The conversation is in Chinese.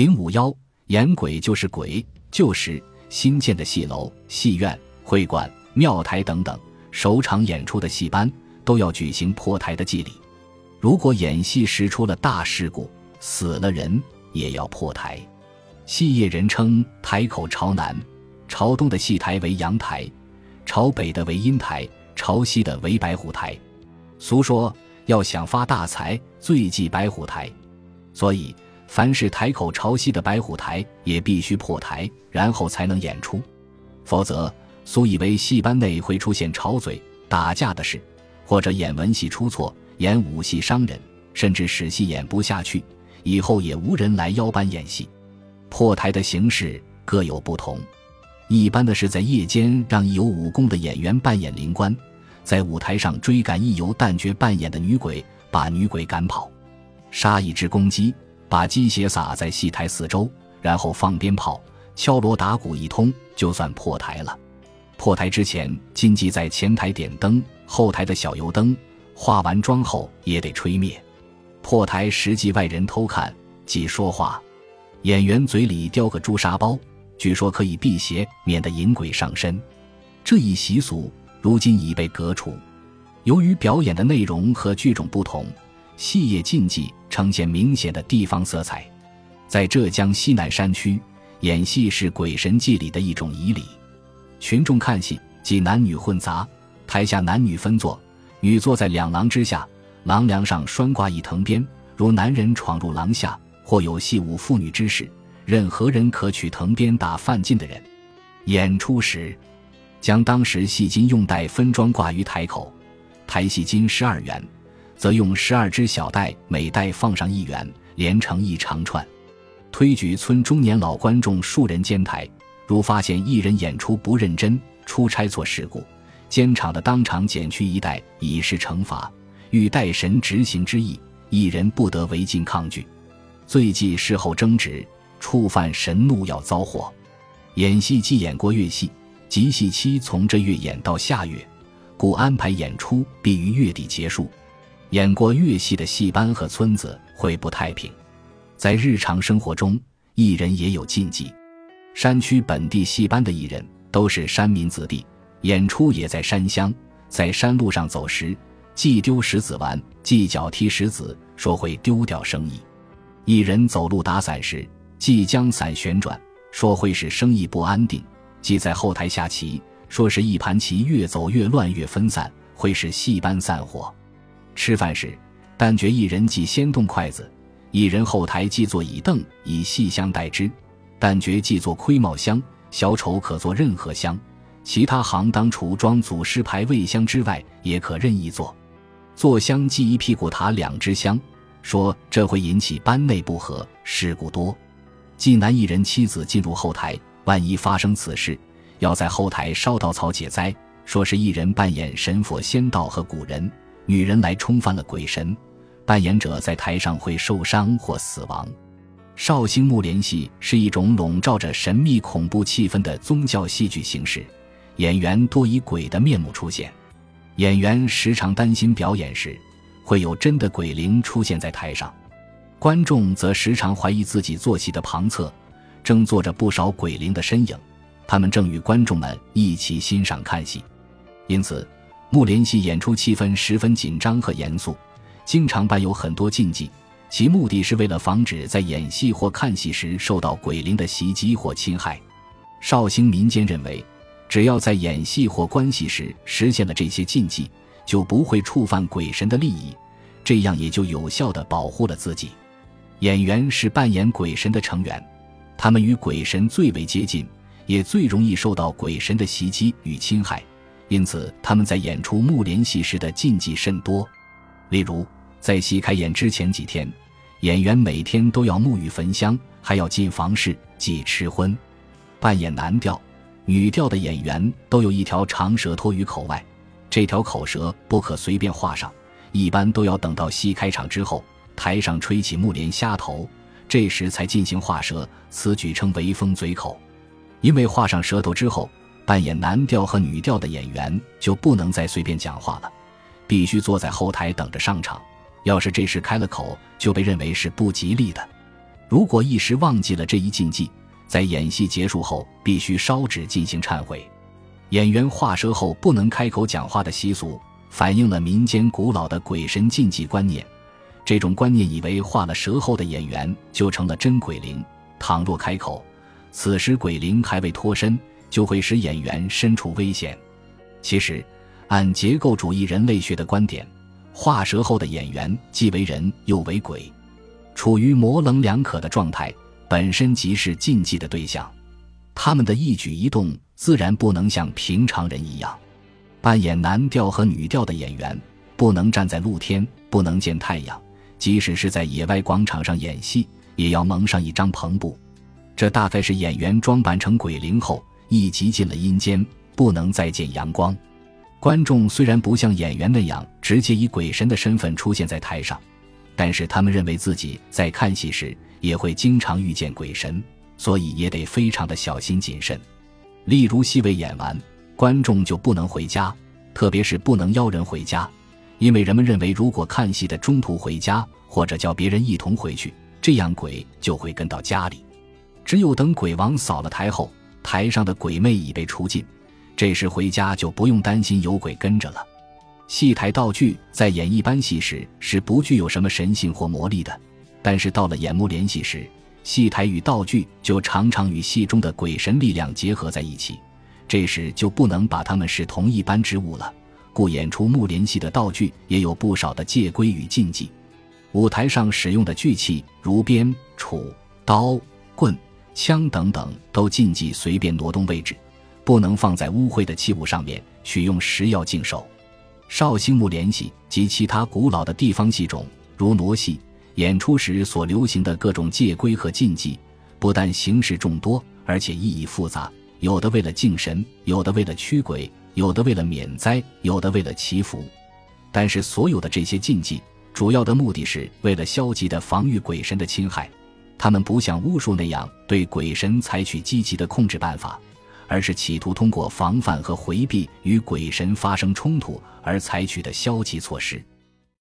零五幺演鬼就是鬼，旧时新建的戏楼、戏院、会馆、庙台等等，首场演出的戏班都要举行破台的祭礼。如果演戏时出了大事故，死了人也要破台。戏业人称台口朝南，朝东的戏台为阳台，朝北的为阴台，朝西的为白虎台。俗说要想发大财，最忌白虎台，所以。凡是台口朝西的白虎台，也必须破台，然后才能演出。否则，苏以为戏班内会出现吵嘴、打架的事，或者演文戏出错、演武戏伤人，甚至使戏演不下去，以后也无人来邀班演戏。破台的形式各有不同，一般的是在夜间让一有武功的演员扮演灵官，在舞台上追赶一由旦角扮演的女鬼，把女鬼赶跑，杀一只公鸡。把鸡血撒在戏台四周，然后放鞭炮、敲锣打鼓一通，就算破台了。破台之前，禁忌在前台点灯，后台的小油灯化完妆后也得吹灭。破台实际外人偷看，即说话。演员嘴里叼个朱砂包，据说可以辟邪，免得引鬼上身。这一习俗如今已被革除。由于表演的内容和剧种不同。戏业禁忌呈现明显的地方色彩，在浙江西南山区，演戏是鬼神祭礼的一种仪礼。群众看戏即男女混杂，台下男女分坐，女坐在两廊之下，廊梁上拴挂一藤鞭。如男人闯入廊下，或有戏舞妇女之事，任何人可取藤鞭打犯禁的人。演出时，将当时戏金用带分装挂于台口，台戏金十二元。则用十二只小袋，每袋放上一元，连成一长串，推举村中年老观众数人监台。如发现一人演出不认真、出差错事故，监场的当场减去一袋，以示惩罚，欲代神执行之意。一人不得违禁抗拒，罪忌事后争执，触犯神怒要遭祸。演戏既演过月戏，即戏期从这月演到下月，故安排演出必于月底结束。演过越戏的戏班和村子会不太平，在日常生活中，艺人也有禁忌。山区本地戏班的艺人都是山民子弟，演出也在山乡，在山路上走时，既丢石子玩，既脚踢石子，说会丢掉生意。艺人走路打伞时，即将伞旋转，说会使生意不安定；即在后台下棋，说是一盘棋越走越乱，越分散，会使戏班散伙。吃饭时，旦角一人即先动筷子，一人后台即坐椅凳，以细香代之。旦角即坐盔帽香，小丑可坐任何香。其他行当除装祖师牌位香之外，也可任意坐。坐香即一屁股塔两支香，说这会引起班内不和，事故多。济南一人妻子进入后台，万一发生此事，要在后台烧稻草解灾，说是一人扮演神佛、仙道和古人。女人来冲犯了鬼神，扮演者在台上会受伤或死亡。绍兴木莲戏是一种笼罩着神秘恐怖气氛的宗教戏剧形式，演员多以鬼的面目出现。演员时常担心表演时会有真的鬼灵出现在台上，观众则时常怀疑自己坐席的旁侧正坐着不少鬼灵的身影，他们正与观众们一起欣赏看戏，因此。木莲戏演出气氛十分紧张和严肃，经常伴有很多禁忌，其目的是为了防止在演戏或看戏时受到鬼灵的袭击或侵害。绍兴民间认为，只要在演戏或观戏时实现了这些禁忌，就不会触犯鬼神的利益，这样也就有效地保护了自己。演员是扮演鬼神的成员，他们与鬼神最为接近，也最容易受到鬼神的袭击与侵害。因此，他们在演出木莲戏时的禁忌甚多。例如，在戏开演之前几天，演员每天都要沐浴焚香，还要进房事，忌吃荤。扮演男调、女调的演员都有一条长舌托于口外，这条口舌不可随便画上，一般都要等到戏开场之后，台上吹起木莲虾头，这时才进行画舌，此举称为封嘴口。因为画上舌头之后。扮演男调和女调的演员就不能再随便讲话了，必须坐在后台等着上场。要是这时开了口，就被认为是不吉利的。如果一时忘记了这一禁忌，在演戏结束后必须烧纸进行忏悔。演员画蛇后不能开口讲话的习俗，反映了民间古老的鬼神禁忌观念。这种观念以为画了蛇后的演员就成了真鬼灵，倘若开口，此时鬼灵还未脱身，就会使演员身处危险。其实，按结构主义人类学的观点，画蛇后的演员既为人又为鬼，处于模棱两可的状态，本身即是禁忌的对象。他们的一举一动自然不能像平常人一样。扮演男调和女调的演员不能站在露天，不能见太阳。即使是在野外广场上演戏，也要蒙上一张篷布。这大概是演员装扮成鬼灵后，一即进了阴间，不能再见阳光。观众虽然不像演员那样直接以鬼神的身份出现在台上，但是他们认为自己在看戏时也会经常遇见鬼神，所以也得非常的小心谨慎。例如，戏未演完，观众就不能回家，特别是不能邀人回家。因为人们认为，如果看戏的中途回家，或者叫别人一同回去，这样鬼就会跟到家里。只有等鬼王扫了台后，台上的鬼魅已被除尽，这时回家就不用担心有鬼跟着了。戏台道具在演一般戏时是不具有什么神性或魔力的，但是到了演幕联戏时，戏台与道具就常常与戏中的鬼神力量结合在一起，这时就不能把他们视同一般之物了。故演出幕联戏的道具也有不少的戒规与禁忌。舞台上使用的具器如鞭、杵、刀、棍、枪等等，都禁忌随便挪动位置，不能放在污秽的器物上面，许用时要净手。绍兴木联戏及其他古老的地方戏种，如傩戏，演出时所流行的各种戒规和禁忌，不但形式众多，而且意义复杂，有的为了敬神，有的为了驱鬼。有的为了免灾，有的为了祈福，但是所有的这些禁忌，主要的目的是为了消极的防御鬼神的侵害。他们不像巫术那样对鬼神采取积极的控制办法，而是企图通过防范和回避与鬼神发生冲突而采取的消极措施。